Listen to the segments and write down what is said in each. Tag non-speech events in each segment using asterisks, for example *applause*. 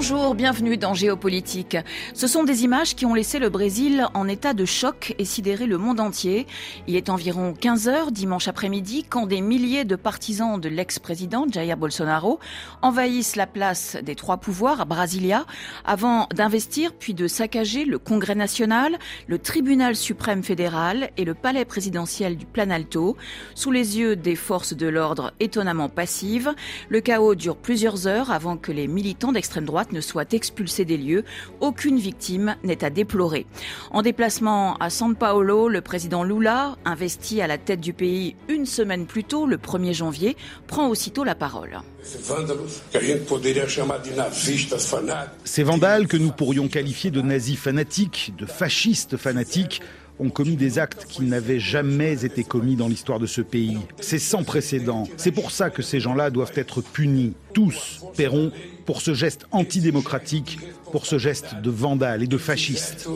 Bonjour, bienvenue dans Géopolitique. Ce sont des images qui ont laissé le Brésil en état de choc et sidéré le monde entier. Il est environ 15 heures dimanche après-midi quand des milliers de partisans de l'ex-président Jair Bolsonaro envahissent la place des trois pouvoirs à Brasilia avant d'investir puis de saccager le Congrès national, le Tribunal suprême fédéral et le palais présidentiel du Planalto sous les yeux des forces de l'ordre étonnamment passives. Le chaos dure plusieurs heures avant que les militants d'extrême droite ne soit expulsé des lieux. Aucune victime n'est à déplorer. En déplacement à San Paolo, le président Lula, investi à la tête du pays une semaine plus tôt, le 1er janvier, prend aussitôt la parole. Ces vandales que nous pourrions qualifier de nazis fanatiques, de fascistes fanatiques, ont commis des actes qui n'avaient jamais été commis dans l'histoire de ce pays. C'est sans précédent. C'est pour ça que ces gens-là doivent être punis. Tous paieront pour ce geste antidémocratique, pour ce geste de vandale et de fasciste.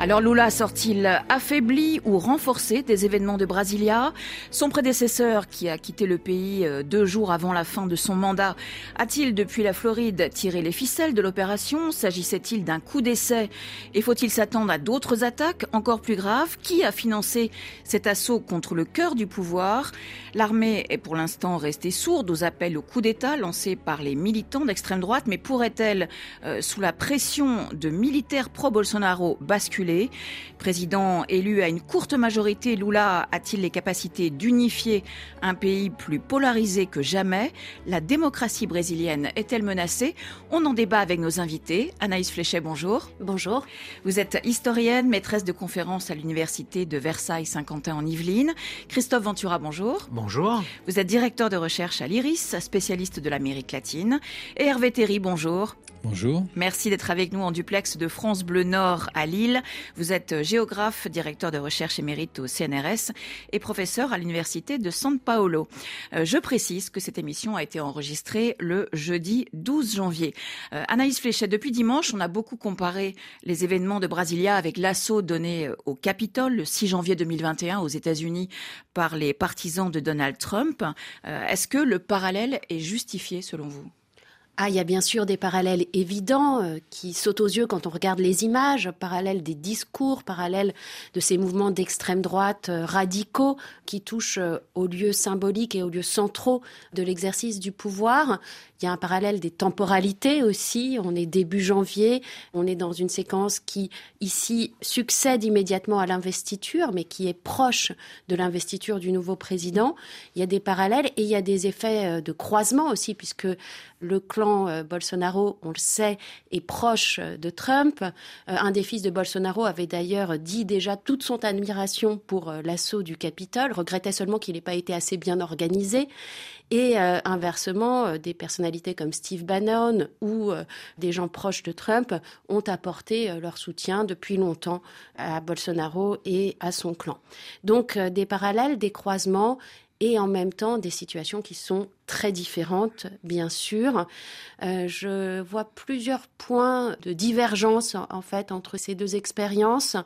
Alors Lula sort-il affaibli ou renforcé des événements de Brasilia? Son prédécesseur, qui a quitté le pays euh, deux jours avant la fin de son mandat, a-t-il depuis la Floride tiré les ficelles de l'opération? S'agissait-il d'un coup d'essai? Et faut-il s'attendre à d'autres attaques encore plus graves? Qui a financé cet assaut contre le cœur du pouvoir? L'armée est pour l'instant restée sourde aux appels au coup d'État lancés par les militants d'extrême droite, mais pourrait-elle, euh, sous la pression de militaires pro-Bolsonaro, basculer? Président élu à une courte majorité, Lula a-t-il les capacités d'unifier un pays plus polarisé que jamais? La démocratie brésilienne est-elle menacée? On en débat avec nos invités. Anaïs Fléchet, bonjour. Bonjour. Vous êtes historienne, maîtresse de conférences à l'université de Versailles-Saint-Quentin en Yvelines. Christophe Ventura, bonjour. Bonjour. Vous êtes directeur de recherche à l'IRIS, spécialiste de l'Amérique latine. Et Hervé Théry, bonjour. Bonjour. Merci d'être avec nous en duplex de France Bleu Nord à Lille. Vous êtes géographe, directeur de recherche émérite au CNRS et professeur à l'université de San Paolo. Euh, je précise que cette émission a été enregistrée le jeudi 12 janvier. Euh, Anaïs Fléchet, depuis dimanche, on a beaucoup comparé les événements de Brasilia avec l'assaut donné euh, au Capitole le 6 janvier 2021 aux États-Unis par les partisans de Donald Trump. Est-ce que le parallèle est justifié selon vous? Ah, il y a bien sûr des parallèles évidents euh, qui sautent aux yeux quand on regarde les images, parallèles des discours, parallèles de ces mouvements d'extrême droite euh, radicaux qui touchent euh, aux lieux symboliques et aux lieux centraux de l'exercice du pouvoir. Il y a un parallèle des temporalités aussi. On est début janvier, on est dans une séquence qui, ici, succède immédiatement à l'investiture, mais qui est proche de l'investiture du nouveau président. Il y a des parallèles et il y a des effets de croisement aussi, puisque le clan euh, Bolsonaro, on le sait, est proche euh, de Trump. Euh, un des fils de Bolsonaro avait d'ailleurs dit déjà toute son admiration pour l'assaut du Capitole, regrettait seulement qu'il n'ait pas été assez bien organisé. Et inversement, des personnalités comme Steve Bannon ou des gens proches de Trump ont apporté leur soutien depuis longtemps à Bolsonaro et à son clan. Donc des parallèles, des croisements et en même temps des situations qui sont très différentes, bien sûr. Euh, je vois plusieurs points de divergence en fait entre ces deux expériences.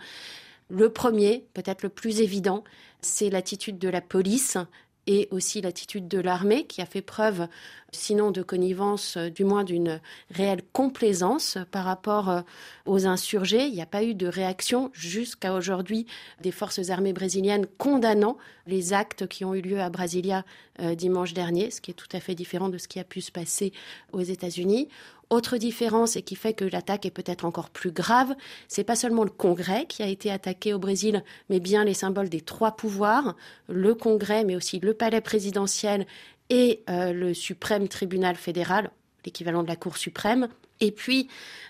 Le premier, peut-être le plus évident, c'est l'attitude de la police et aussi l'attitude de l'armée qui a fait preuve, sinon de connivence, euh, du moins d'une réelle complaisance par rapport euh, aux insurgés. Il n'y a pas eu de réaction jusqu'à aujourd'hui des forces armées brésiliennes condamnant les actes qui ont eu lieu à Brasilia euh, dimanche dernier, ce qui est tout à fait différent de ce qui a pu se passer aux États-Unis. Autre différence et qui fait que l'attaque est peut-être encore plus grave, c'est pas seulement le Congrès qui a été attaqué au Brésil, mais bien les symboles des trois pouvoirs, le Congrès, mais aussi le palais présidentiel et euh, le suprême tribunal fédéral, l'équivalent de la Cour suprême. Et puis,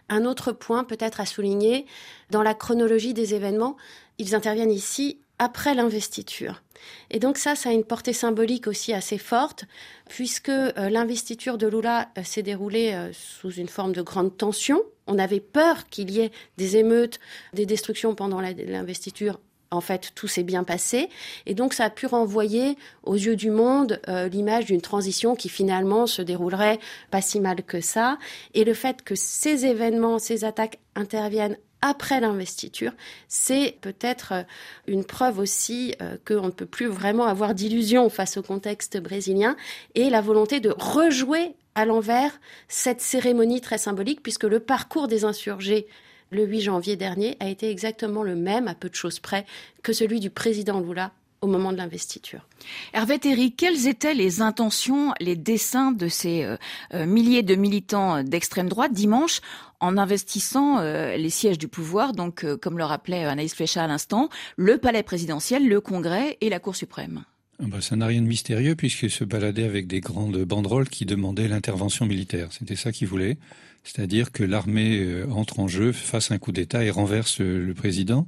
un autre point peut-être à souligner, dans la chronologie des événements, ils interviennent ici après l'investiture. Et donc ça, ça a une portée symbolique aussi assez forte, puisque euh, l'investiture de Lula euh, s'est déroulée euh, sous une forme de grande tension. On avait peur qu'il y ait des émeutes, des destructions pendant l'investiture. En fait, tout s'est bien passé. Et donc, ça a pu renvoyer aux yeux du monde l'image d'une transition qui finalement se déroulerait pas si mal que ça. Et le fait que ces événements, ces attaques interviennent après l'investiture, c'est peut-être euh, une preuve aussi euh, qu'on ne peut plus vraiment avoir d'illusions face au contexte brésilien et la volonté de rejouer à l'envers cette cérémonie très symbolique puisque le parcours des insurgés le 8 janvier dernier a été exactement le même, à peu de choses près, que celui du président Lula au moment de l'investiture. Hervé Théry, quelles étaient les intentions, les dessins de ces euh, milliers de militants d'extrême droite dimanche en investissant euh, les sièges du pouvoir, donc comme le rappelait Anaïs Flécha à l'instant, le palais présidentiel, le Congrès et la Cour suprême ah bah, ça n'a rien de mystérieux puisqu'ils se baladaient avec des grandes banderoles qui demandaient l'intervention militaire. C'était ça qu'ils voulaient, c'est-à-dire que l'armée entre en jeu, fasse un coup d'État et renverse le président.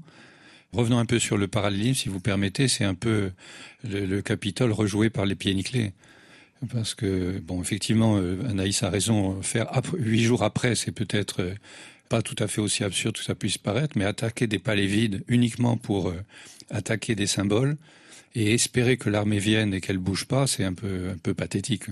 Revenons un peu sur le parallélisme, si vous permettez, c'est un peu le, Capitole rejoué par les pieds nickelés. Parce que, bon, effectivement, euh, Anaïs a raison, faire huit jours après, c'est peut-être euh, pas tout à fait aussi absurde que ça puisse paraître, mais attaquer des palais vides uniquement pour euh, attaquer des symboles et espérer que l'armée vienne et qu'elle bouge pas, c'est un peu, un peu pathétique.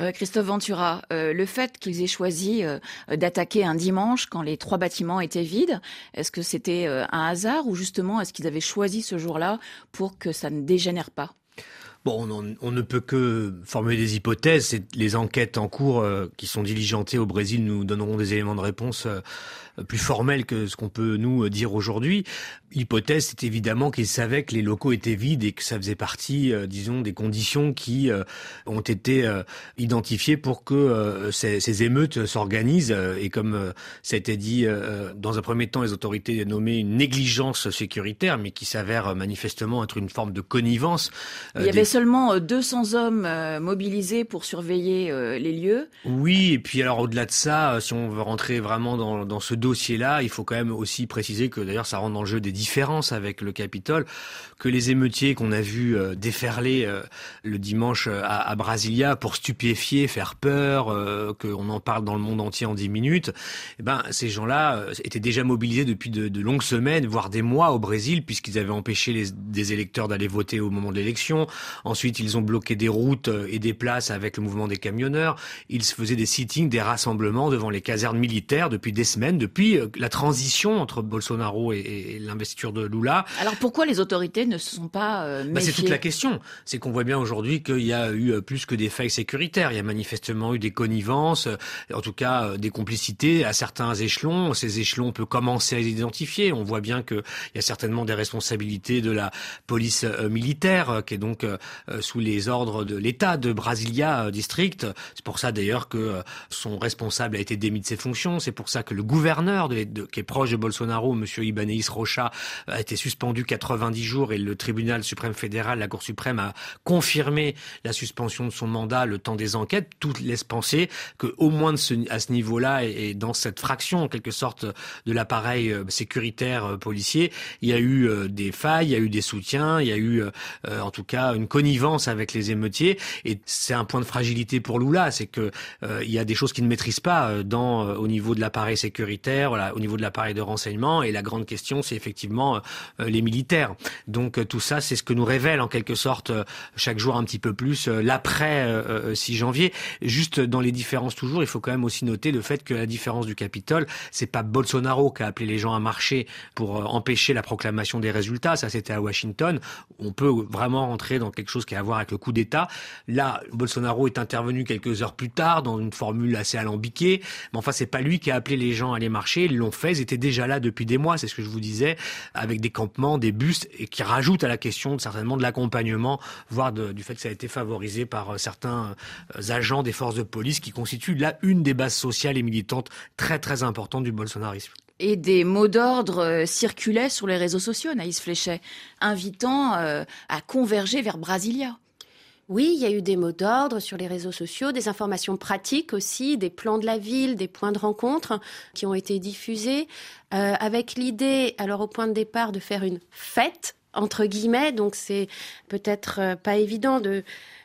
Euh, Christophe Ventura, le fait qu'ils aient choisi d'attaquer un dimanche quand les trois bâtiments étaient vides, est-ce que c'était un hasard ou justement est-ce qu'ils avaient choisi ce jour-là pour que ça ne dégénère pas? On, ne peut que formuler des hypothèses. Les enquêtes en cours qui sont diligentées au Brésil nous donneront des éléments de réponse plus formel que ce qu'on peut nous dire aujourd'hui. L'hypothèse, c'est évidemment qu'ils savaient que les locaux étaient vides et que ça faisait partie, euh, disons, des conditions qui euh, ont été euh, identifiées pour que ces, ces, émeutes s'organisent. Et comme ça a été dit dans un premier temps, les autorités nommaient une négligence sécuritaire, mais qui s'avère manifestement être une forme de connivence. Il y avait seulement 200 hommes mobilisés pour surveiller les lieux. Oui, et puis alors au-delà de ça, si on veut rentrer vraiment dans, dans ce dossier-là, il faut quand même aussi préciser que d'ailleurs ça rentre dans le jeu des différences avec le Capitole, que les émeutiers qu'on a vus euh, déferler euh, le dimanche euh, à, Brasilia pour stupéfier, faire peur, qu'on en parle dans le monde entier en dix minutes, eh ben ces gens-là étaient déjà mobilisés depuis de, longues semaines, voire des mois au Brésil, puisqu'ils avaient empêché les, des électeurs d'aller voter au moment de l'élection. Ensuite, ils ont bloqué des routes et des places avec le mouvement des camionneurs. Ils faisaient des sittings, des rassemblements devant les casernes militaires depuis des semaines, depuis depuis euh, la transition entre Bolsonaro et, l'investiture de Lula. Alors pourquoi les autorités ne se sont pas euh, bah, C'est toute la question. C'est qu'on voit bien aujourd'hui qu'il y a eu euh, plus que des failles sécuritaires. Il y a manifestement eu des connivences, en tout cas des complicités à certains échelons. Ces échelons, on peut commencer à les identifier. On voit bien qu'il y a certainement des responsabilités de la police militaire, qui est donc sous les ordres de l'État de Brasilia District. C'est pour ça d'ailleurs que son responsable a été démis de ses fonctions. C'est pour ça que le gouverneur de, qui est proche de Bolsonaro, M. Ibanez Rocha, a été suspendu 90 jours et le tribunal suprême fédéral, la Cour suprême, a confirmé la suspension de son mandat le temps des enquêtes. Tout laisse penser que, au moins de ce, à ce niveau-là et, dans cette fraction, en quelque sorte, de l'appareil euh, sécuritaire euh, policier, il y a eu euh, des failles, il y a eu des soutiens, il y a eu, en tout cas, une connivence avec les émeutiers. Et c'est un point de fragilité pour Lula, c'est que il y a des choses qu'il ne maîtrise pas dans, au niveau de l'appareil sécuritaire au niveau de l'appareil de renseignement. Et la grande question, c'est effectivement euh, les militaires. Donc euh, tout ça, c'est ce que nous révèle en quelque sorte euh, chaque jour un petit peu plus l'après 6 janvier. Juste dans les différences toujours, il faut quand même aussi noter le fait que la différence du Capitole, c'est pas Bolsonaro qui a appelé les gens à marcher pour empêcher la proclamation des résultats. Ça, c'était à Washington. On peut vraiment rentrer dans quelque chose qui a à voir avec le coup d'État. Là, Bolsonaro est intervenu quelques heures plus tard dans une formule assez alambiquée. Mais enfin, c'est pas lui qui a appelé les gens à aller marcher ils l'ont fait, ils étaient déjà là depuis des mois, c'est ce que je vous disais, avec des campements, des bustes, et qui rajoutent à la question certainement de l'accompagnement, voire du fait que ça a été favorisé par euh, certains euh, agents des forces de police qui constituent là une des bases sociales et militantes très très importantes du bolsonarisme et des mots d'ordre euh, circulaient sur les réseaux sociaux, Naïs Fléchet, invitant à converger vers Brasilia. Oui, il y a eu des mots d'ordre sur les réseaux sociaux, des informations pratiques aussi, des plans de la ville, des points de rencontre qui ont été diffusés, euh, avec l'idée, alors au point de départ, de faire une fête entre guillemets. Donc c'est peut-être euh, pas évident de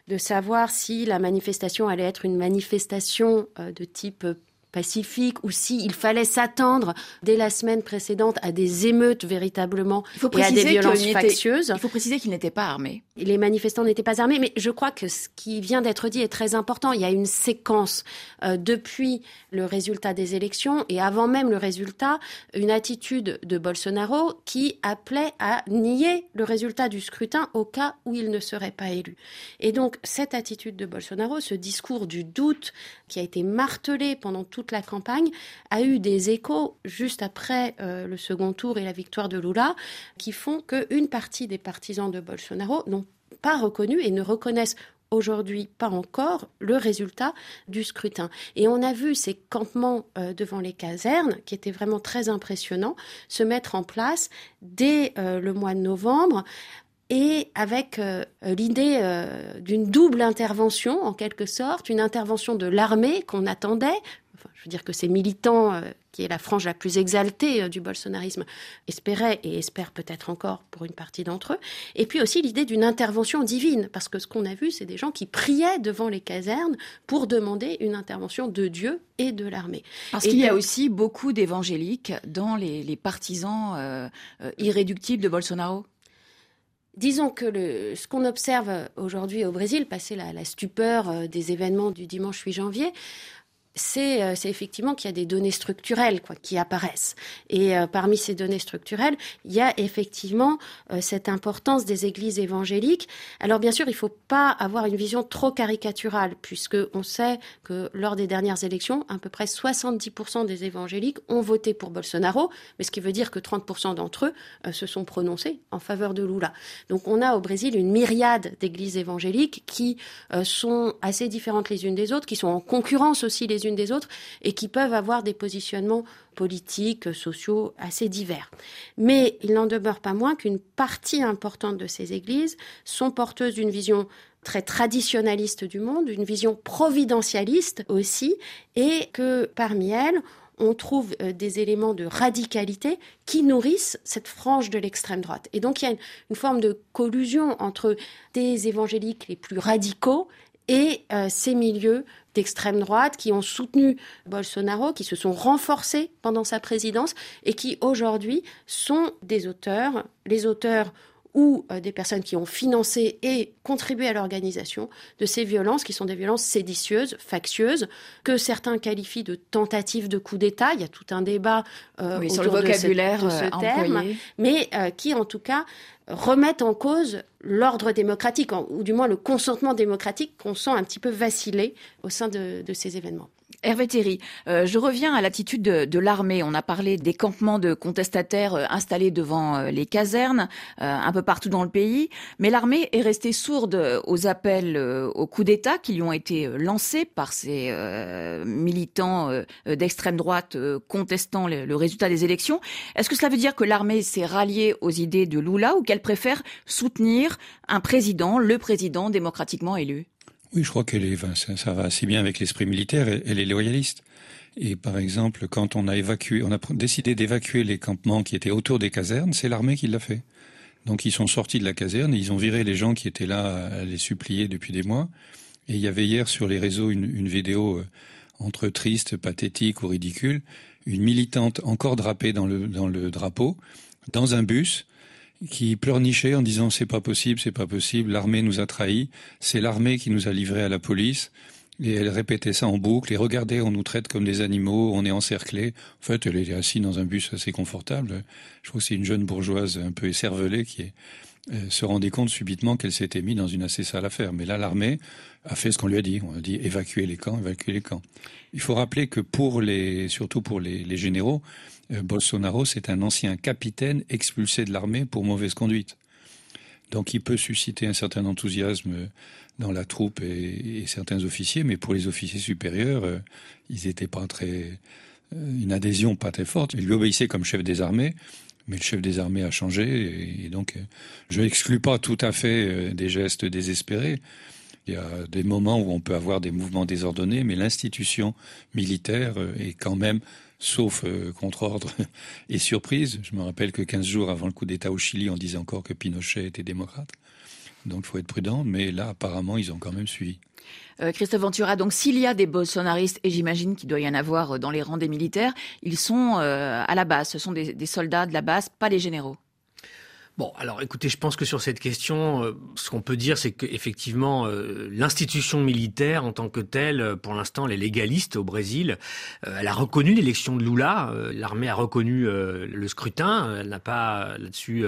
de savoir si la manifestation allait être une manifestation euh, de type pacifique ou s'il fallait s'attendre dès la semaine précédente à des émeutes véritablement et à des violences factieuses. Il faut préciser qu'il n'était pas armé. Les manifestants n'étaient pas armés, mais je crois que ce qui vient d'être dit est très important. Il y a une séquence euh, depuis le résultat des élections et avant même le résultat, une attitude de Bolsonaro qui appelait à nier le résultat du scrutin au cas où il ne serait pas élu. Et donc cette attitude de Bolsonaro, ce discours du doute qui a été martelé pendant la campagne, a eu des échos juste après euh, le second tour et la victoire de Lula, qui font qu'une partie des partisans de Bolsonaro n'ont pas reconnu et ne reconnaissent aujourd'hui pas encore le résultat du scrutin. Et on a vu ces campements euh, devant les casernes, qui étaient vraiment très impressionnants, se mettre en place dès euh, le mois de novembre et avec l'idée d'une double intervention, en quelque sorte, une intervention de l'armée qu'on attendait. Je veux dire que ces militants, euh, qui est la frange la plus exaltée du bolsonarisme, espéraient et espèrent peut-être encore pour une partie d'entre eux. Et puis aussi l'idée d'une intervention divine, parce que ce qu'on a vu, c'est des gens qui priaient devant les casernes pour demander une intervention de Dieu et de l'armée. Parce qu'il y a aussi beaucoup d'évangéliques dans les, partisans irréductibles de Bolsonaro. Disons que le, ce qu'on observe aujourd'hui au Brésil, passer la, la, stupeur euh, des événements du dimanche 8 janvier, euh, c'est effectivement qu'il y a des données structurelles qui apparaissent. Et euh, parmi ces données structurelles, il y a effectivement euh, cette importance des églises évangéliques. Alors bien sûr, il ne faut pas avoir une vision trop caricaturale, puisque on sait que lors des dernières élections, à peu près 70% des évangéliques ont voté pour Bolsonaro, mais ce qui veut dire que 30% d'entre eux se sont prononcés en faveur de Lula. Donc on a au Brésil une myriade d'églises évangéliques qui sont assez différentes les unes des autres, qui sont en concurrence aussi les unes des autres et qui peuvent avoir des positionnements politiques, sociaux assez divers. Mais il n'en demeure pas moins qu'une partie importante de ces églises sont porteuses d'une vision très traditionnaliste du monde, une vision providentialiste aussi, et que parmi elles, on trouve euh, des éléments de radicalité qui nourrissent cette frange de l'extrême droite. Et donc il y a une, forme de collusion entre des évangéliques les plus radicaux et euh, ces milieux d'extrême droite qui ont soutenu Bolsonaro, qui se sont renforcés pendant sa présidence et qui aujourd'hui sont des auteurs, les auteurs ou euh, des personnes qui ont financé et contribué à l'organisation de ces violences qui sont des violences séditieuses, factieuses, que certains qualifient de tentatives de coup d'État. Il y a tout un débat euh, sur le vocabulaire de ce, terme, mais qui en tout cas remettent en cause l'ordre démocratique, ou du moins le consentement démocratique qu'on sent un petit peu vaciller au sein de, ces événements. Hervé Théry, euh, je reviens à l'attitude de, l'armée. On a parlé des campements de contestataires euh, installés devant euh, les casernes, un peu partout dans le pays, mais l'armée est restée sourde aux appels au coup d'État qui lui ont été lancés par ces militants d'extrême droite contestant le, le, résultat des élections. Est-ce que cela veut dire que l'armée s'est ralliée aux idées de Lula ou qu'elle préfère soutenir un président, le président démocratiquement élu? Oui, je crois qu'elle est, ça, va assez bien avec l'esprit militaire. Elle, est loyaliste. Et par exemple, quand on a évacué, on a décidé d'évacuer les campements qui étaient autour des casernes, c'est l'armée qui l'a fait. Donc ils sont sortis de la caserne et ils ont viré les gens qui étaient là à les supplier depuis des mois. Et il y avait hier sur les réseaux une, une vidéo euh, entre triste, pathétique ou ridicule, une militante encore drapée dans le, dans le drapeau, dans un bus, qui pleurnichait en disant c'est pas possible, c'est pas possible, l'armée nous a trahis, c'est l'armée qui nous a livrés à la police. Et elle répétait ça en boucle. Et regardez, on nous traite comme des animaux, on est encerclés. En fait, elle est assise dans un bus assez confortable. Je trouve que c'est une jeune bourgeoise un peu écervelée qui euh, se rendait compte subitement qu'elle s'était mise dans une assez sale affaire. Mais là, l'armée a fait ce qu'on lui a dit. On a dit évacuer les camps, évacuer les camps. Il faut rappeler que pour les, surtout pour les, généraux, euh, Bolsonaro, c'est un ancien capitaine expulsé de l'armée pour mauvaise conduite. Donc il peut susciter un certain enthousiasme dans la troupe et, certains officiers, mais pour les officiers supérieurs, euh, ils n'étaient pas très... Euh, une adhésion pas très forte. Ils lui obéissaient comme chef des armées, mais le chef des armées a changé, et, donc je n'exclus pas tout à fait des gestes désespérés. Il y a des moments où on peut avoir des mouvements désordonnés, mais l'institution militaire est quand même sauf euh, contre-ordre *laughs* et surprise. Je me rappelle que 15 jours avant le coup d'État au Chili, on disait encore que Pinochet était démocrate. Donc il faut être prudent, mais là apparemment ils ont quand même suivi. Euh, Christophe Ventura, donc s'il y a des bolsonaristes, et j'imagine qu'il doit y en avoir dans les rangs des militaires, ils sont à la base, ce sont des soldats de la base, pas les généraux. Bon, alors écoutez, je pense que sur cette question, euh, ce qu'on peut dire, c'est qu'effectivement, euh, l'institution militaire en tant que telle, euh, pour l'instant, elle est légaliste au Brésil. elle a reconnu l'élection de Lula, l'armée a reconnu le scrutin, elle n'a pas là-dessus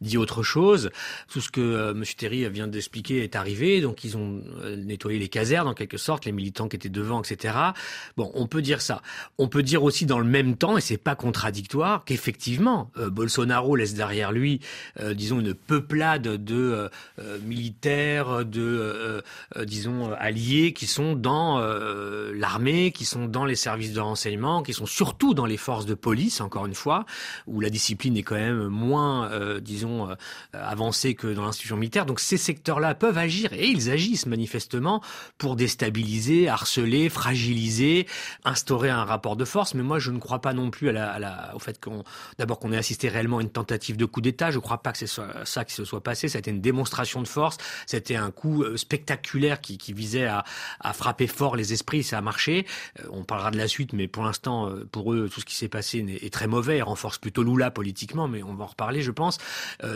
dit autre chose. Tout ce que M. Terry vient d'expliquer est arrivé, donc ils ont nettoyé les casernes en quelque sorte, les militants qui étaient devant, etc. Bon, on peut dire ça. On peut dire aussi dans le même temps, et c'est pas contradictoire, qu'effectivement, Bolsonaro laisse derrière lui euh, disons, une peuplade de euh, euh, militaires, de, disons, alliés qui sont dans l'armée, qui sont dans les services de renseignement, qui sont surtout dans les forces de police, encore une fois, où la discipline est quand même moins, disons, avancée que dans l'institution militaire. Donc ces secteurs-là peuvent agir, et ils agissent manifestement pour déstabiliser, harceler, fragiliser, instaurer un rapport de force. Mais moi, je ne crois pas non plus à la, au fait qu'on, d'abord qu'on ait assisté réellement à une tentative de coup d'État. Pas que c'est ça qui se soit passé. C'était une démonstration de force. C'était un coup euh, spectaculaire qui, visait à, frapper fort les esprits. Ça a marché. Euh, on parlera de la suite, mais pour l'instant, euh, pour eux, tout ce qui s'est passé est, très mauvais. Il renforce plutôt Lula politiquement, mais on va en reparler, je pense.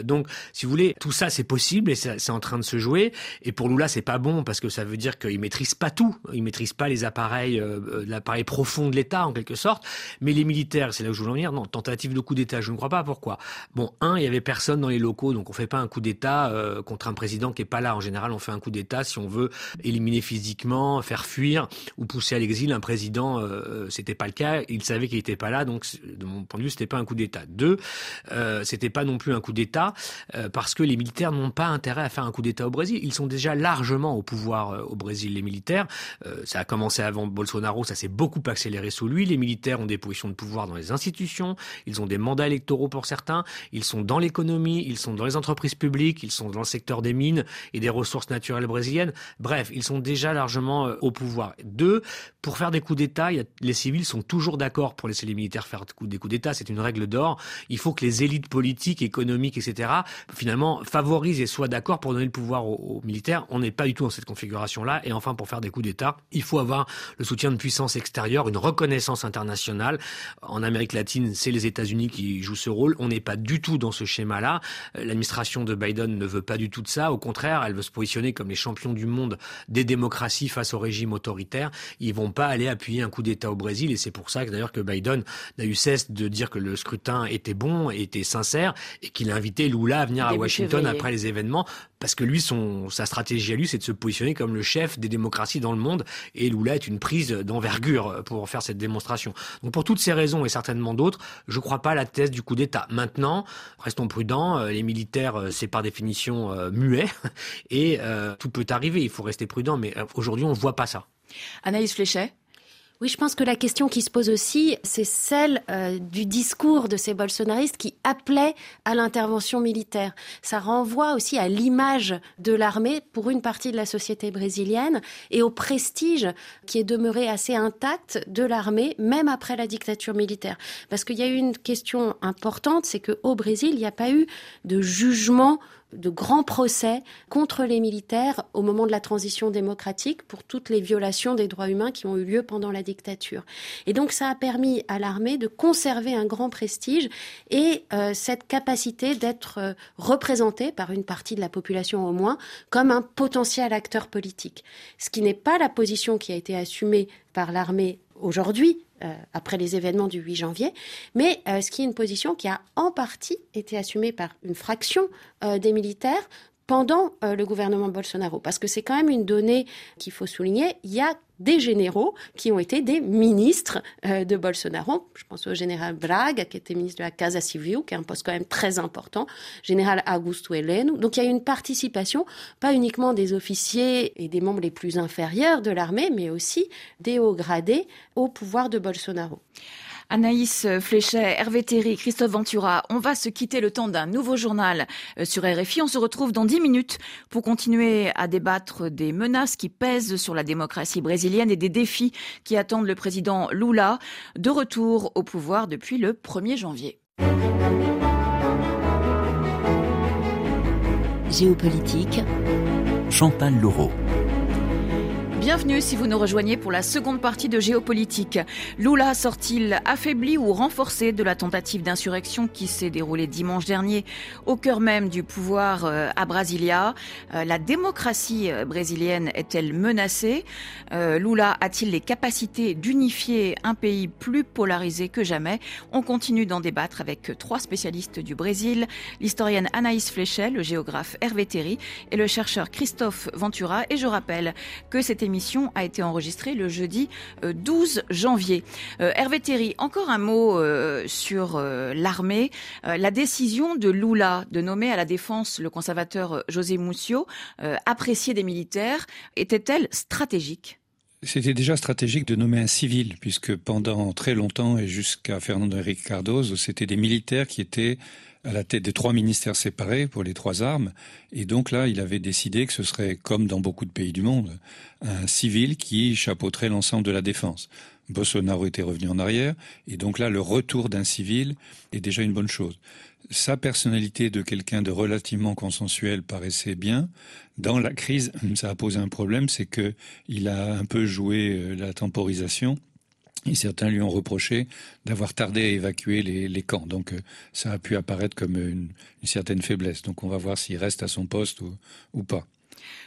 donc, si vous voulez, tout ça, c'est possible et c'est en train de se jouer. Et pour Lula, c'est pas bon parce que ça veut dire qu'il maîtrise pas tout. Il maîtrise pas les appareils, l'appareil profond de l'État en quelque sorte. Mais les militaires, c'est là où je voulais en venir. Non, tentative de coup d'État, je ne crois pas. Pourquoi? Bon, un, il y avait personne dans les locaux, donc on fait pas un coup d'État euh, contre un président qui est pas là. En général, on fait un coup d'État si on veut éliminer physiquement, faire fuir ou pousser à l'exil un président. Euh, euh c'était pas le cas. Il savait qu'il était pas là, donc de mon point de vue, c'était pas un coup d'État. Deux, euh, c'était pas non plus un coup d'État euh, parce que les militaires n'ont pas intérêt à faire un coup d'État au Brésil. Ils sont déjà largement au pouvoir au Brésil. Les militaires, ça a commencé avant Bolsonaro, ça s'est beaucoup accéléré sous lui. Les militaires ont des positions de pouvoir dans les institutions, ils ont des mandats électoraux pour certains, ils sont dans l'économie ils sont dans les entreprises publiques, ils sont dans le secteur des mines et des ressources naturelles brésiliennes. Bref, ils sont déjà largement euh, au pouvoir. Deux, pour faire des coups d'État, les civils sont toujours d'accord pour laisser les militaires faire des coups d'État. C'est une règle d'or. Il faut que les élites politiques, économiques, etc., finalement, favorisent et soient d'accord pour donner le pouvoir aux, militaires. On n'est pas du tout dans cette configuration-là. Et enfin, pour faire des coups d'État, il faut avoir le soutien de puissances extérieures, une reconnaissance internationale. En Amérique latine, c'est les États-Unis qui jouent ce rôle. On n'est pas du tout dans ce schéma-là. Euh, l'administration de Biden ne veut pas du tout de ça. Au contraire, elle veut se positionner comme les champions du monde des démocraties face au régime autoritaire. Ils vont pas aller appuyer un coup d'État au Brésil et c'est pour ça que d'ailleurs que Biden n'a eu cesse de dire que le scrutin était bon, était sincère et qu'il a invité Lula à venir à Washington après les événements parce que lui, son, sa stratégie à lui, c'est de se positionner comme le chef des démocraties dans le monde, et Lula est une prise d'envergure pour faire cette démonstration. Donc pour toutes ces raisons et certainement d'autres, je ne crois pas à la thèse du coup d'État. Maintenant, restons prudents, euh, les militaires, euh, c'est par définition euh, muet, *laughs* et tout peut arriver, il faut rester prudent, mais aujourd'hui, on ne voit pas ça. Anaïs Fléchet? Oui, je pense que la question qui se pose aussi, c'est celle euh, du discours de ces bolsonaristes qui appelaient à l'intervention militaire. Ça renvoie aussi à l'image de l'armée pour une partie de la société brésilienne et au prestige qui est demeuré assez intact de l'armée, même après la dictature militaire. Parce qu'il y a une question importante, c'est qu'au Brésil, il n'y a pas eu de jugement de grands procès contre les militaires au moment de la transition démocratique pour toutes les violations des droits humains qui ont eu lieu pendant la dictature. Et donc ça a permis à l'armée de conserver un grand prestige et euh, cette capacité d'être euh, représentée par une partie de la population au moins comme un potentiel acteur politique. Ce qui n'est pas la position qui a été assumée par l'armée aujourd'hui, après les événements du 8 janvier, mais euh, ce qui est une position qui a en partie été assumée par une fraction euh, des militaires pendant le gouvernement Bolsonaro. Parce que c'est quand même une donnée qu'il faut souligner. Des généraux qui ont été des ministres euh, de Bolsonaro. Je pense au général Braga, qui était ministre de la Casa Civil, qui est un poste quand même très important, général Augusto Heleno. Donc il y a une participation, pas uniquement des officiers et des membres les plus inférieurs de l'armée, mais aussi des hauts gradés au pouvoir de Bolsonaro. Anaïs Fléchet, Hervé Théry, Christophe Ventura, on va se quitter le temps d'un nouveau journal euh, sur RFI. On se retrouve dans dix minutes pour continuer à débattre des menaces qui pèsent sur la démocratie brésilienne et des défis qui attendent le président Lula de retour au pouvoir depuis le 1er janvier. Géopolitique. Chantal Laureau. Bienvenue si vous nous rejoignez pour la seconde partie de Géopolitique. Lula sort-il affaibli ou renforcé de la tentative d'insurrection qui s'est déroulée dimanche dernier au cœur même du pouvoir euh, à Brasilia? Euh, La démocratie euh, brésilienne est-elle menacée? Lula a-t-il les capacités d'unifier un pays plus polarisé que jamais? On continue d'en débattre avec trois spécialistes du Brésil, l'historienne Anaïs Fléchel, le géographe Hervé Terry et le chercheur Christophe Ventura. Et je rappelle que cette a été enregistrée le jeudi 12 euh, janvier. Euh, Hervé Terry, encore un mot euh, sur l'armée. la décision de Lula de nommer à la défense le conservateur José Mucio, apprécié des militaires, était-elle stratégique? C'était déjà stratégique de nommer un civil, puisque pendant très longtemps et jusqu'à Fernando Henrique Cardoso, c'était des militaires qui étaient à la tête de trois ministères séparés pour les trois armes. Et donc là, il avait décidé que ce serait, comme dans beaucoup de pays du monde, un civil qui chapeauterait l'ensemble de la défense. Bolsonaro était revenu en arrière, et donc là, le retour d'un civil est déjà une bonne chose. Sa personnalité de quelqu'un de relativement consensuel paraissait bien. Dans la crise, ça a posé un problème, c'est que il a un peu joué euh, la temporisation et certains lui ont reproché d'avoir tardé à évacuer les, camps. Donc euh, ça a pu apparaître comme une, certaine faiblesse. Donc on va voir s'il reste à son poste ou, pas.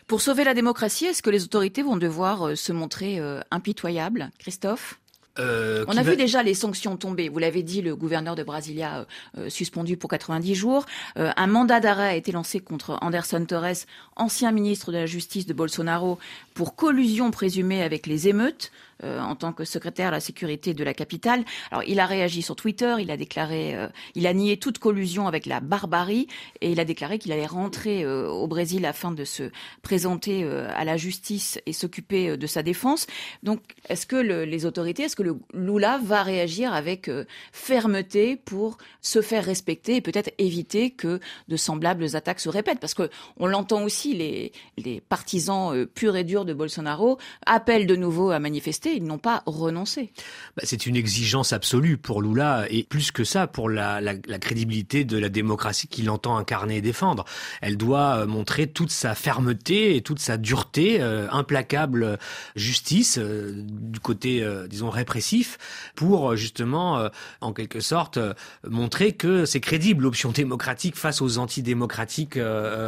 Pour sauver la démocratie, est-ce que les autorités vont devoir euh, se montrer euh, impitoyables? Christophe? On a vu déjà les sanctions tomber. Vous l'avez dit, le gouverneur de Brasilia suspendu pour 90 jours. un mandat d'arrêt a été lancé contre Anderson Torres, ancien ministre de la Justice de Bolsonaro, pour collusion présumée avec les émeutes. Euh, en tant que secrétaire à la sécurité de la capitale. Alors, il a réagi sur Twitter, il a déclaré, euh, il a nié toute collusion avec la barbarie et il a déclaré qu'il allait rentrer euh, au Brésil afin de se présenter à la justice et s'occuper de sa défense. Donc, est-ce que les autorités, est-ce que le Lula va réagir avec fermeté pour se faire respecter et peut-être éviter que de semblables attaques se répètent? Parce que on l'entend aussi, les, les partisans purs et durs de Bolsonaro appellent de nouveau à manifester ils n'ont pas renoncé. Bah, c'est une exigence absolue pour Lula et plus que ça pour la, crédibilité de la démocratie qu'il entend incarner et défendre. Elle doit euh, montrer toute sa fermeté et toute sa dureté, euh, implacable justice euh, du côté, disons, répressif, pour justement, en quelque sorte, montrer que c'est crédible l'option démocratique face aux antidémocratiques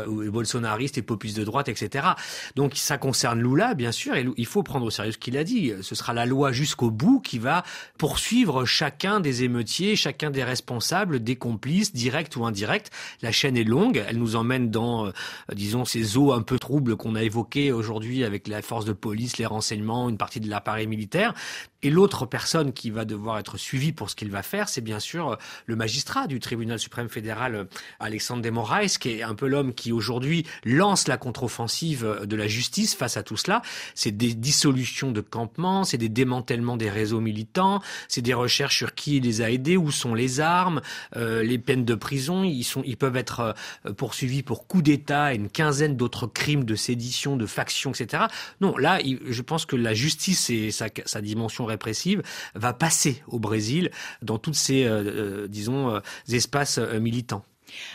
bolsonaristes et populistes de droite, etc. Donc ça concerne Lula, bien sûr, et il faut prendre au sérieux ce qu'il a dit ce sera la loi jusqu'au bout qui va poursuivre chacun des émeutiers, chacun des responsables, des complices, directs ou indirects. La chaîne est longue, elle nous emmène dans, euh, disons, ces eaux un peu troubles qu'on a évoquées aujourd'hui avec la force de police, les renseignements, une partie de l'appareil militaire. Et l'autre personne qui va devoir être suivie pour ce qu'il va faire, c'est bien sûr euh, le magistrat du tribunal suprême fédéral, euh, Alexandre de qui est un peu l'homme qui aujourd'hui lance la contre-offensive euh, de la justice face à tout cela. C'est des dissolutions de campements, c'est des démantèlements des réseaux militants, c'est des recherches sur qui les a aidés, où sont les armes, les peines de prison. Ils sont, ils peuvent être poursuivis pour coup d'État et une quinzaine d'autres crimes de sédition, de faction, etc. Non, là, je pense que la justice et sa, sa dimension répressive va passer au Brésil dans tous ces, euh, euh, disons, euh, espaces militants.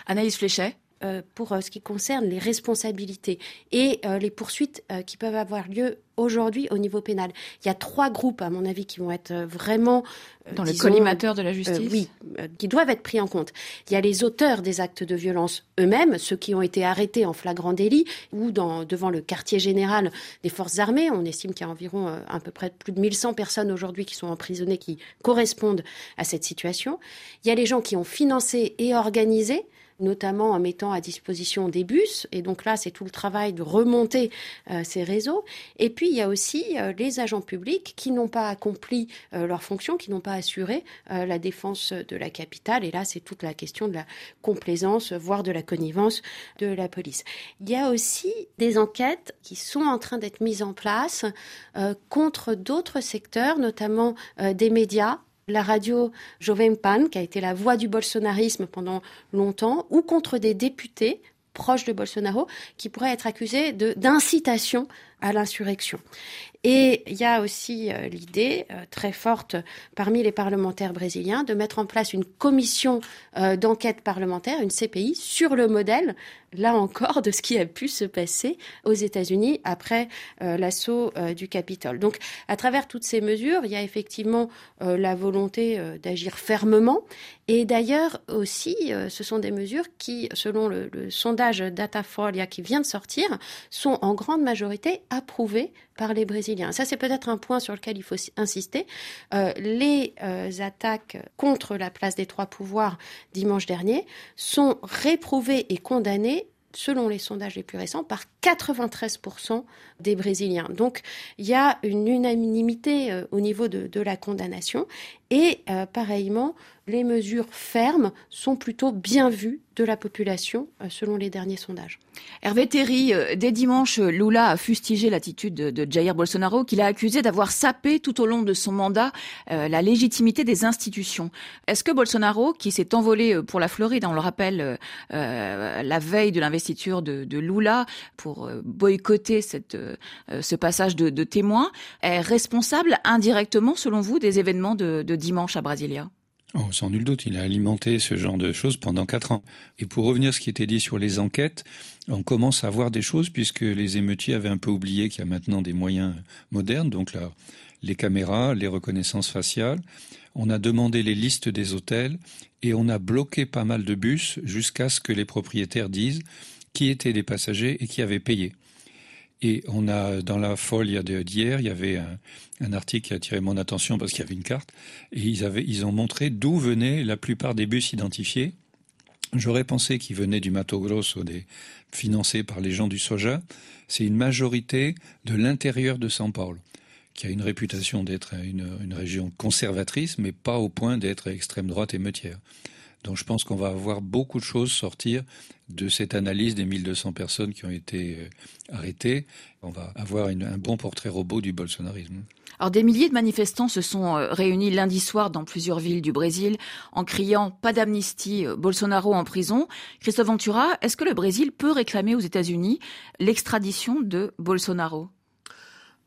Anaïs Fléchet pour ce qui concerne les responsabilités et les poursuites qui peuvent avoir lieu aujourd'hui au niveau pénal. Il y a trois groupes, à mon avis, qui vont être euh, vraiment euh, dans le collimateur de la euh, justice. oui, qui doivent être pris en compte. Il y a les auteurs des actes de violence eux-mêmes, ceux qui ont été arrêtés en flagrant délit ou dans, devant le quartier général des forces armées. On estime qu'il y a environ à peu près plus de 1100 personnes aujourd'hui qui sont emprisonnées qui correspondent à cette situation. Il y a les gens qui ont financé et organisé notamment en mettant à disposition des bus. Et donc là, c'est tout le travail de remonter euh, ces réseaux. Et puis, il y a aussi euh, les agents publics qui n'ont pas accompli euh, leur fonction, qui n'ont pas assuré la défense de la capitale. Et là, c'est toute la question de la complaisance, voire de la connivence de la police. Il y a aussi des enquêtes qui sont en train d'être mises en place contre d'autres secteurs, notamment des médias la radio Jovem Pan, qui a été la voix du bolsonarisme pendant longtemps, ou contre des députés proches de Bolsonaro, qui pourraient être accusés d'incitation à l'insurrection. Et il y a aussi euh, l'idée euh, très forte parmi les parlementaires brésiliens de mettre en place une commission euh, d'enquête parlementaire, une CPI, sur le modèle, là encore, de ce qui a pu se passer aux États-Unis après l'assaut du Capitole. Donc, à travers toutes ces mesures, il y a effectivement la volonté d'agir fermement. Et d'ailleurs aussi, ce sont des mesures qui, selon le, le sondage Datafolia qui vient de sortir, sont en grande majorité approuvées par les Brésiliens. Ça, c'est peut-être un point sur lequel il faut insister. Euh, les euh, attaques contre la place des trois pouvoirs dimanche dernier sont réprouvées et condamnées selon les sondages les plus récents, par 93% des Brésiliens. Donc il y a une unanimité euh, au niveau de, la condamnation et pareillement, les mesures fermes sont plutôt bien vues de la population, euh, selon les derniers sondages. Hervé Terry, euh, dès dimanche, Lula a fustigé l'attitude de Jair Bolsonaro, qu'il a accusé d'avoir sapé tout au long de son mandat euh, la légitimité des institutions. Est-ce que Bolsonaro, qui s'est envolé pour la Floride, on le rappelle, la veille de l'investiture de, Lula pour boycotter ce passage de, témoins, est responsable indirectement, selon vous, des événements de dimanche à Brasilia? Oh, sans nul doute, il a alimenté ce genre de choses pendant quatre ans. Et pour revenir à ce qui était dit sur les enquêtes, on commence à voir des choses puisque les émeutiers avaient un peu oublié qu'il y a maintenant des moyens modernes, donc là, les caméras, les reconnaissances faciales. On a demandé les listes des hôtels et on a bloqué pas mal de bus jusqu'à ce que les propriétaires disent qui étaient les passagers et qui avaient payé. Et on a, dans la folie d'hier, il y avait un, article qui a attiré mon attention parce qu'il y avait une carte, et ils, ont montré d'où venaient la plupart des bus identifiés. J'aurais pensé qu'ils venaient du Mato Grosso, financés par les gens du soja. C'est une majorité de l'intérieur de São Paulo, qui a une réputation d'être une, une région conservatrice, mais pas au point d'être extrême droite et meutière. Donc je pense qu'on va avoir beaucoup de choses sortir de cette analyse des 1200 personnes qui ont été euh, arrêtées. On va avoir un bon portrait robot du bolsonarisme. Alors des milliers de manifestants se sont euh, réunis lundi soir dans plusieurs villes du Brésil en criant pas d'amnistie, euh, Bolsonaro en prison. Christophe Ventura, est-ce que le Brésil peut réclamer aux États-Unis l'extradition de Bolsonaro?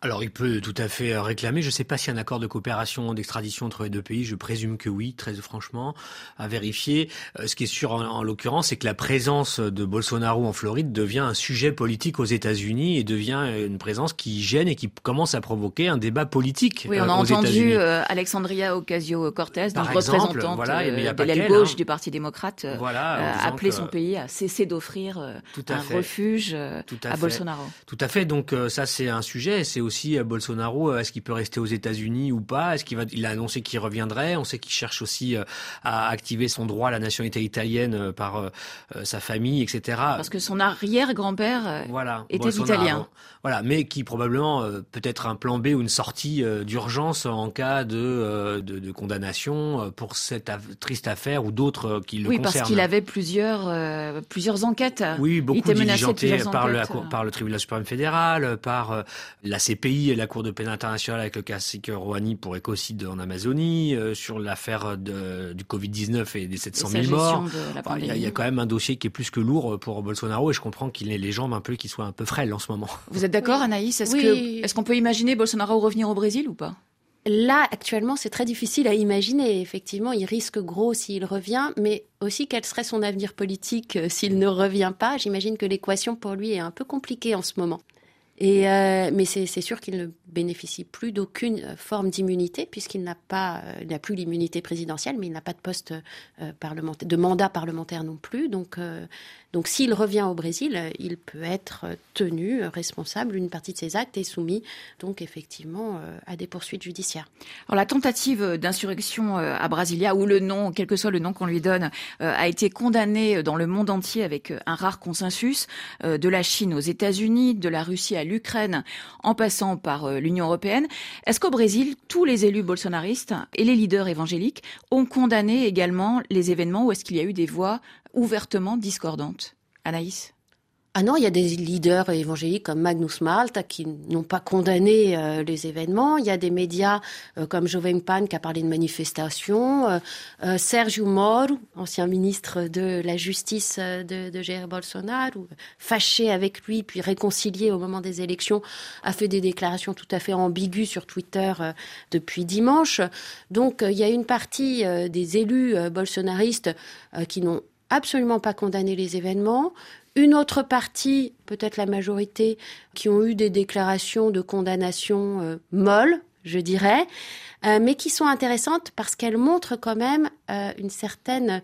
Alors, il peut tout à fait euh, réclamer. Je ne sais pas s'il y a un accord de coopération, d'extradition entre les deux pays. Je présume que oui, très franchement, à vérifier. Euh, ce qui est sûr, en, l'occurrence, c'est que la présence de Bolsonaro en Floride devient un sujet politique aux États-Unis et devient une présence qui gêne et qui commence à provoquer un débat politique. Oui, on a euh, entendu Alexandria Ocasio-Cortez, donc représentante voilà, de l'aile gauche hein. du Parti démocrate, voilà, appeler son pays à cesser d'offrir un refuge à, Bolsonaro. Tout à fait. Donc ça, c'est un sujet. C'est aussi Bolsonaro, euh, est-ce qu'il peut rester aux États-Unis ou pas? Est-ce qu'il va Il a annoncé qu'il reviendrait? On sait qu'il cherche aussi euh, à activer son droit à la nationalité italienne euh, par sa famille, etc. Parce que son arrière-grand-père voilà, était italien. Voilà, mais qui probablement peut-être un plan B ou une sortie d'urgence en cas de, de, condamnation pour cette triste affaire ou d'autres qui le oui, concernent. Oui, parce qu'il avait plusieurs plusieurs enquêtes. Oui, beaucoup diligentés par, le, par le tribunal suprême fédéral, par la CP pays et la Cour de pénal internationale avec le classique Rouhani pour écocide en Amazonie, euh, sur l'affaire du Covid-19 et des 700 000 morts. Il y, a quand même un dossier qui est plus que lourd pour Bolsonaro et je comprends qu'il ait les jambes un peu, qu'il soit un peu frêle en ce moment. *laughs* Vous êtes d'accord, Anaïs? Est-ce est qu'on peut imaginer Bolsonaro revenir au Brésil ou pas? Là, actuellement, c'est très difficile à imaginer. Effectivement, il risque gros s'il revient, mais aussi quel serait son avenir politique euh, s'il ne revient pas? J'imagine que l'équation pour lui est un peu compliquée en ce moment. Et euh, mais c'est sûr qu'il ne bénéficie plus d'aucune euh, forme d'immunité puisqu'il n'a pas, euh, plus l'immunité présidentielle, mais il n'a pas de poste parlementaire, de mandat parlementaire non plus. Donc, donc s'il revient au Brésil, il peut être tenu responsable d'une partie de ses actes et soumis donc effectivement à des poursuites judiciaires. Alors la tentative d'insurrection à Brasilia, ou le nom, quel que soit le nom qu'on lui donne, a été condamnée dans le monde entier avec un rare consensus de la Chine aux États-Unis, de la Russie à l'Ukraine, en passant par l'Union européenne. Est-ce qu'au Brésil, tous les élus bolsonaristes et les leaders évangéliques ont condamné également les événements ou est-ce qu'il y a eu des voix ouvertement discordantes Anaïs Ah non, il y a des leaders évangéliques comme Magnus Malta qui n'ont pas condamné euh, les événements. Il y a des médias euh, comme Jovem Pan qui a parlé de manifestations. Euh, Sergio Moro, ancien ministre de la Justice de, de Jair Bolsonaro, fâché avec lui puis réconcilié au moment des élections, a fait des déclarations tout à fait ambiguës sur Twitter depuis dimanche. Donc il y a une partie des élus bolsonaristes qui n'ont absolument pas condamné les événements, une autre partie, peut-être la majorité, qui ont eu des déclarations de condamnation euh, molles, je dirais, euh, mais qui sont intéressantes parce qu'elles montrent quand même euh, une certaine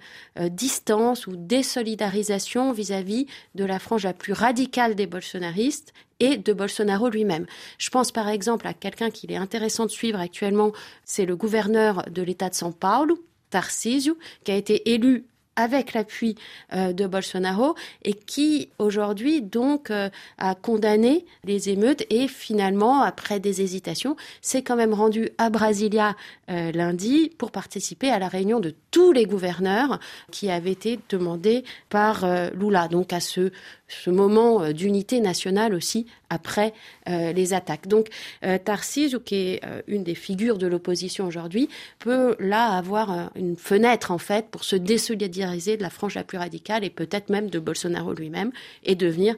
distance ou désolidarisation vis-à-vis de la frange la plus radicale des bolsonaristes et de Bolsonaro lui-même. Je pense par exemple à quelqu'un qu'il est intéressant de suivre actuellement, c'est le gouverneur de l'État de São Paulo, Tarcísio, qui a été élu avec l'appui euh, de Bolsonaro et qui aujourd'hui donc euh, a condamné les émeutes et finalement après des hésitations s'est quand même rendu à Brasilia euh, lundi pour participer à la réunion de tous les gouverneurs qui avaient été demandés par Lula. Donc à ce moment d'unité nationale aussi après les attaques. Donc Tarcísio, qui est une des figures de l'opposition aujourd'hui, peut là avoir une fenêtre en fait pour se désolidariser de la frange la plus radicale et peut-être même de Bolsonaro lui-même et devenir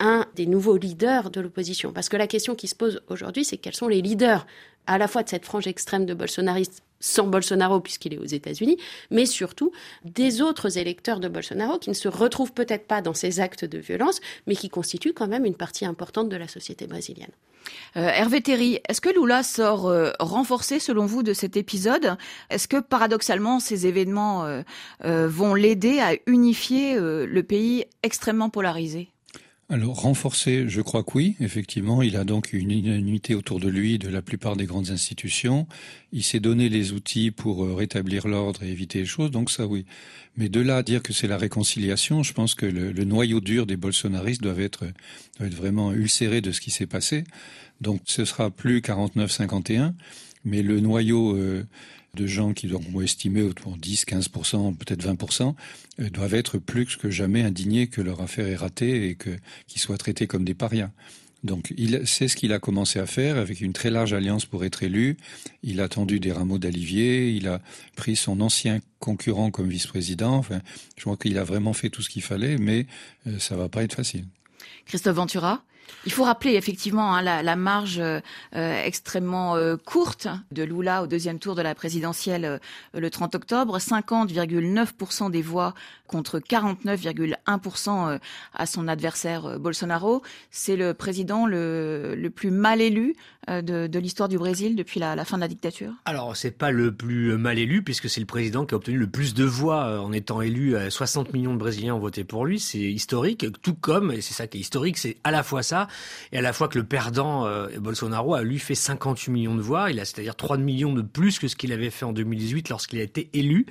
un des nouveaux leaders de l'opposition. Parce que la question qui se pose aujourd'hui, c'est quels sont les leaders à la fois de cette frange extrême de bolsonaristes sans Bolsonaro puisqu'il est aux États-Unis, mais surtout des autres électeurs de Bolsonaro qui ne se retrouvent peut-être pas dans ces actes de violence, mais qui constituent quand même une partie importante de la société brésilienne. Euh, Hervé Terry, est-ce que Lula sort euh, renforcé selon vous de cet épisode? Est-ce que paradoxalement ces événements euh, vont l'aider à unifier le pays extrêmement polarisé? Alors renforcer, je crois que oui, effectivement, il a donc une unité autour de lui de la plupart des grandes institutions. Il s'est donné les outils pour euh, rétablir l'ordre et éviter les choses, donc ça oui. Mais de là à dire que c'est la réconciliation, je pense que le, noyau dur des bolsonaristes doit être, doit être vraiment ulcéré de ce qui s'est passé. Donc ce sera plus 49-51, mais le noyau euh, de gens qui ont estimé autour de 10, 15%, peut-être 20%, euh, doivent être plus que jamais indignés que leur affaire est ratée et que, qu'ils soient traités comme des parias. Donc, c'est ce qu'il a commencé à faire avec une très large alliance pour être élu. Il a tendu des rameaux d'alivier. Il a pris son ancien concurrent comme vice-président. Je crois qu'il a vraiment fait tout ce qu'il fallait, mais euh, ça va pas être facile. Christophe Ventura? Il faut rappeler effectivement hein, la, marge euh, extrêmement euh, courte de Lula au deuxième tour de la présidentielle euh, le 30 octobre, 50,9% des voix contre 49,1% à son adversaire Bolsonaro. C'est le président le, plus mal élu de, l'histoire du Brésil depuis la, la, fin de la dictature. Alors c'est pas le plus mal élu puisque c'est le président qui a obtenu le plus de voix en étant élu. 60 millions de Brésiliens ont voté pour lui. C'est historique, tout comme et c'est ça qui est historique, c'est à la fois ça et à la fois que le perdant euh, Bolsonaro a lui fait 58 millions de voix, il a c'est-à-dire 3 millions de plus que ce qu'il avait fait en 2018 lorsqu'il a été élu.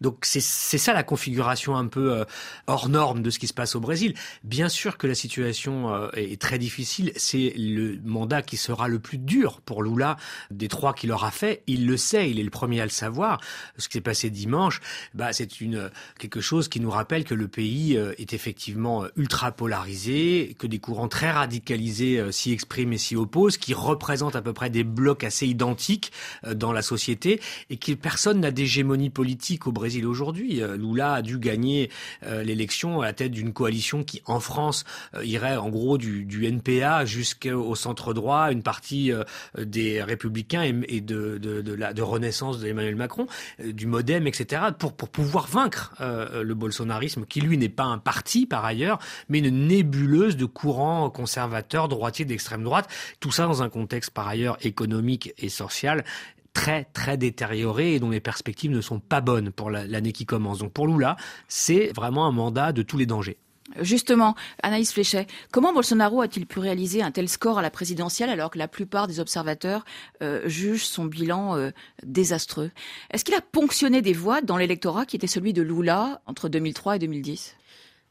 Donc c'est ça la configuration un peu euh, hors norme de ce qui se passe au Brésil. Bien sûr que la situation euh, est très difficile, c'est le mandat qui sera le plus dur pour Lula des trois qu'il aura fait, il le sait, il est le premier à le savoir. Ce qui s'est passé dimanche, bah c'est une quelque chose qui nous rappelle que le pays est effectivement ultra polarisé, que des courants très radicaux euh, s'y expriment et s'y opposent, qui représentent à peu près des blocs assez identiques euh, dans la société et que personne n'a d'hégémonie politique au Brésil aujourd'hui. Euh, Lula a dû gagner l'élection à la tête d'une coalition qui, en France, irait en gros du, du NPA jusqu'au centre droit, une partie des républicains et, de, de, de, la de renaissance d'Emmanuel Macron, du MoDem, etc., pour, pour pouvoir vaincre le bolsonarisme, qui lui n'est pas un parti par ailleurs, mais une nébuleuse de courants conservateurs conservateurs, droitiers d'extrême droite. Tout ça dans un contexte par ailleurs économique et social très très détérioré et dont les perspectives ne sont pas bonnes pour l'année qui commence. Donc pour Lula, c'est vraiment un mandat de tous les dangers. Justement, Anaïs Fléchet, comment Bolsonaro a-t-il pu réaliser un tel score à la présidentielle alors que la plupart des observateurs euh, jugent son bilan euh, désastreux? Est-ce qu'il a ponctionné des voix dans l'électorat qui était celui de Lula entre 2003 et 2010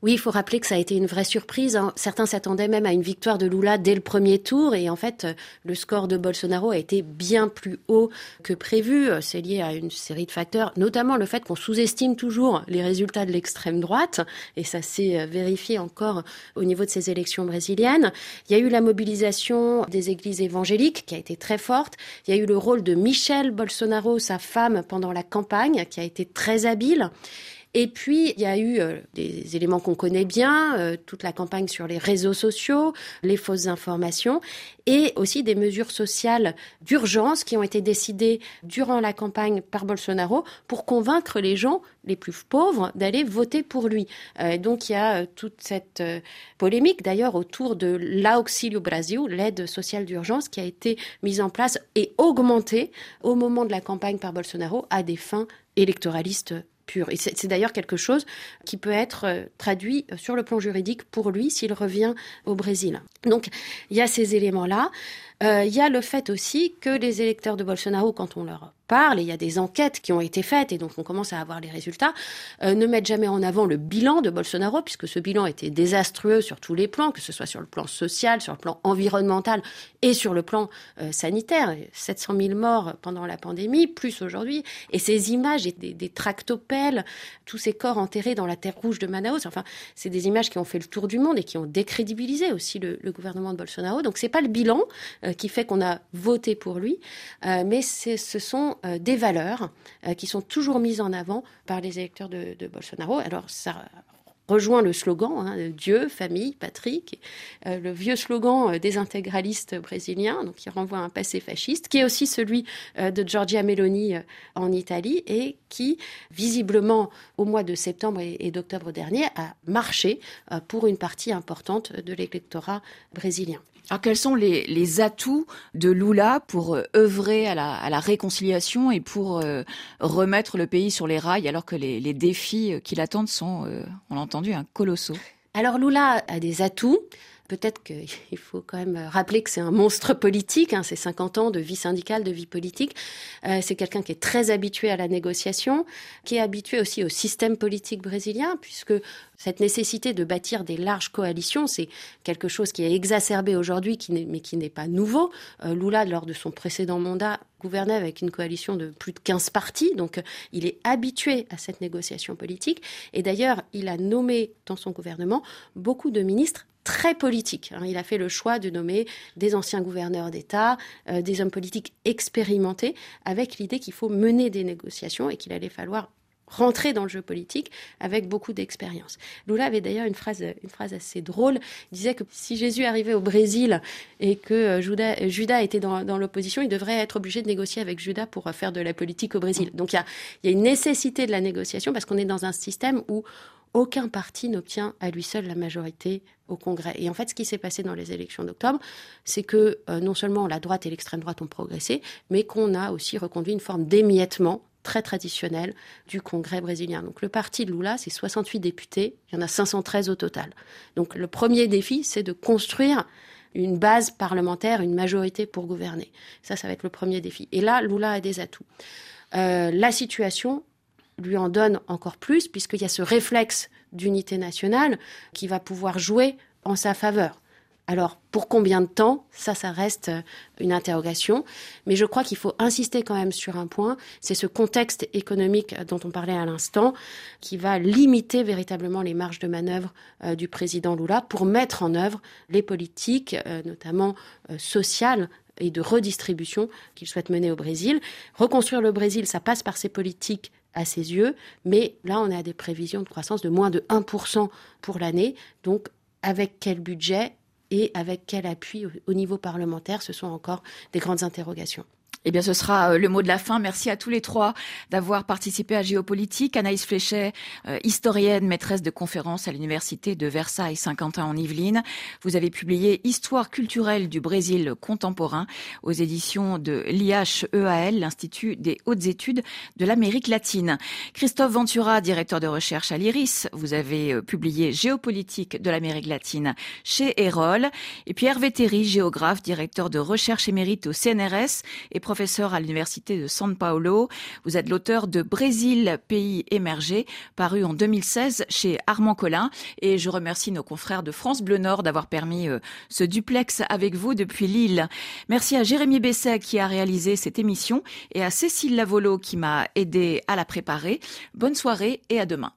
Oui, il faut rappeler que ça a été une vraie surprise. Hein. Certains s'attendaient même à une victoire de Lula dès le premier tour. Et en fait, le score de Bolsonaro a été bien plus haut que prévu. C'est lié à une série de facteurs, notamment le fait qu'on sous-estime toujours les résultats de l'extrême droite. Et ça s'est vérifié encore au niveau de ces élections brésiliennes. Il y a eu la mobilisation des églises évangéliques qui a été très forte. Il y a eu le rôle de Michel Bolsonaro, sa femme, pendant la campagne, qui a été très habile. Et puis, il y a eu euh, des éléments qu'on connaît bien, euh, toute la campagne sur les réseaux sociaux, les fausses informations, et aussi des mesures sociales d'urgence qui ont été décidées durant la campagne par Bolsonaro pour convaincre les gens les plus pauvres d'aller voter pour lui. Euh, donc il y a toute cette polémique d'ailleurs autour de l'Auxilio Brasil, l'aide sociale d'urgence qui a été mise en place et augmentée au moment de la campagne par Bolsonaro à des fins électoralistes c'est d'ailleurs quelque chose qui peut être euh, traduit euh, sur le plan juridique pour lui s'il revient au Brésil. Donc il y a ces éléments-là. Euh, il y a le fait aussi que les électeurs de Bolsonaro, quand on leur parle, et il y a des enquêtes qui ont été faites, et donc on commence à avoir les résultats, euh, ne mettent jamais en avant le bilan de Bolsonaro, puisque ce bilan était désastreux sur tous les plans, que ce soit sur le plan social, sur le plan environnemental et sur le plan euh, sanitaire. 700 000 morts pendant la pandémie, plus aujourd'hui, et ces images des, des tractopelles, tous ces corps enterrés dans la terre rouge de Manaus, enfin, c'est des images qui ont fait le tour du monde et qui ont décrédibilisé aussi le, le gouvernement de Bolsonaro. Donc c'est pas le bilan qui fait qu'on a voté pour lui, mais ce sont euh, des valeurs euh, qui sont toujours mises en avant par les électeurs de, Bolsonaro. Alors ça rejoint le slogan hein, Dieu, famille, patrie, euh, le vieux slogan des intégralistes brésiliens, donc qui renvoie à un passé fasciste, qui est aussi celui de Giorgia Meloni en Italie et qui, visiblement, au mois de septembre et d'octobre dernier, a marché pour une partie importante de l'électorat brésilien. Alors quels sont les, atouts de Lula pour euh, œuvrer à la, réconciliation et pour euh, remettre le pays sur les rails alors que les, défis euh, qui l'attendent sont, on l'a entendu, un colossaux? Alors Lula a des atouts. Peut-être qu'il *laughs* faut quand même rappeler que c'est un monstre politique, hein, c'est 50 ans de vie syndicale, de vie politique. c'est quelqu'un qui est très habitué à la négociation, qui est habitué aussi au système politique brésilien, puisque cette nécessité de bâtir des larges coalitions, c'est quelque chose qui est exacerbé aujourd'hui, mais qui n'est pas nouveau. Euh, Lula, lors de son précédent mandat, gouvernait avec une coalition de plus de 15 partis, donc euh, il est habitué à cette négociation politique. Et d'ailleurs, il a nommé dans son gouvernement beaucoup de ministres très politiques. Hein. Il a fait le choix de nommer des anciens gouverneurs d'État, euh, des hommes politiques expérimentés, avec l'idée qu'il faut mener des négociations et qu'il allait falloir rentrer dans le jeu politique avec beaucoup d'expérience. Lula avait d'ailleurs une phrase, une phrase assez drôle. Il disait que si Jésus arrivait au Brésil et que euh, Judas, était dans, l'opposition, il devrait être obligé de négocier avec Judas pour euh, faire de la politique au Brésil. Donc il y a une nécessité de la négociation parce qu'on est dans un système où aucun parti n'obtient à lui seul la majorité au Congrès. Et en fait, ce qui s'est passé dans les élections d'octobre, c'est que euh, non seulement la droite et l'extrême droite ont progressé, mais qu'on a aussi reconduit une forme d'émiettement très traditionnel du Congrès brésilien. Donc le parti de Lula, c'est 68 députés, il y en a 513 au total. Donc le premier défi, c'est de construire une base parlementaire, une majorité pour gouverner. Ça, ça va être le premier défi. Et là, Lula a des atouts. Euh, la situation lui en donne encore plus, puisqu'il y a ce réflexe d'unité nationale qui va pouvoir jouer en sa faveur. Alors, pour combien de temps? Ça, ça reste euh, une interrogation. Mais je crois qu'il faut insister quand même sur un point, c'est ce contexte économique dont on parlait à l'instant, qui va limiter véritablement les marges de manœuvre euh, du président Lula pour mettre en œuvre les politiques, euh, notamment sociales, et de redistribution qu'il souhaite mener au Brésil. Reconstruire le Brésil, ça passe par ces politiques à ses yeux, mais là, on a des prévisions de croissance de moins de 1% pour l'année. Donc, avec quel budget et avec quel appui au niveau parlementaire, ce sont encore des grandes interrogations. Eh bien, ce sera euh, le mot de la fin. Merci à tous les trois d'avoir participé à Géopolitique. Anaïs Fléchet, euh, historienne, maîtresse de conférences à l'Université de Versailles-Saint-Quentin en Yvelines. Vous avez publié Histoire culturelle du Brésil contemporain aux éditions de l'IHEAL, l'Institut des hautes études de l'Amérique latine. Christophe Ventura, directeur de recherche à l'IRIS. Vous avez euh, publié Géopolitique de l'Amérique latine chez Erol. Et puis Hervé Théry, géographe, directeur de recherche émérite au CNRS et professeur à l'université de San Paulo. Vous êtes l'auteur de Brésil, pays émergé, paru en 2016 chez Armand Collin. Et je remercie nos confrères de France Bleu Nord d'avoir permis euh, ce duplex avec vous depuis Lille. Merci à Jérémy Besset qui a réalisé cette émission et à Cécile Lavolo qui m'a aidé à la préparer. Bonne soirée et à demain.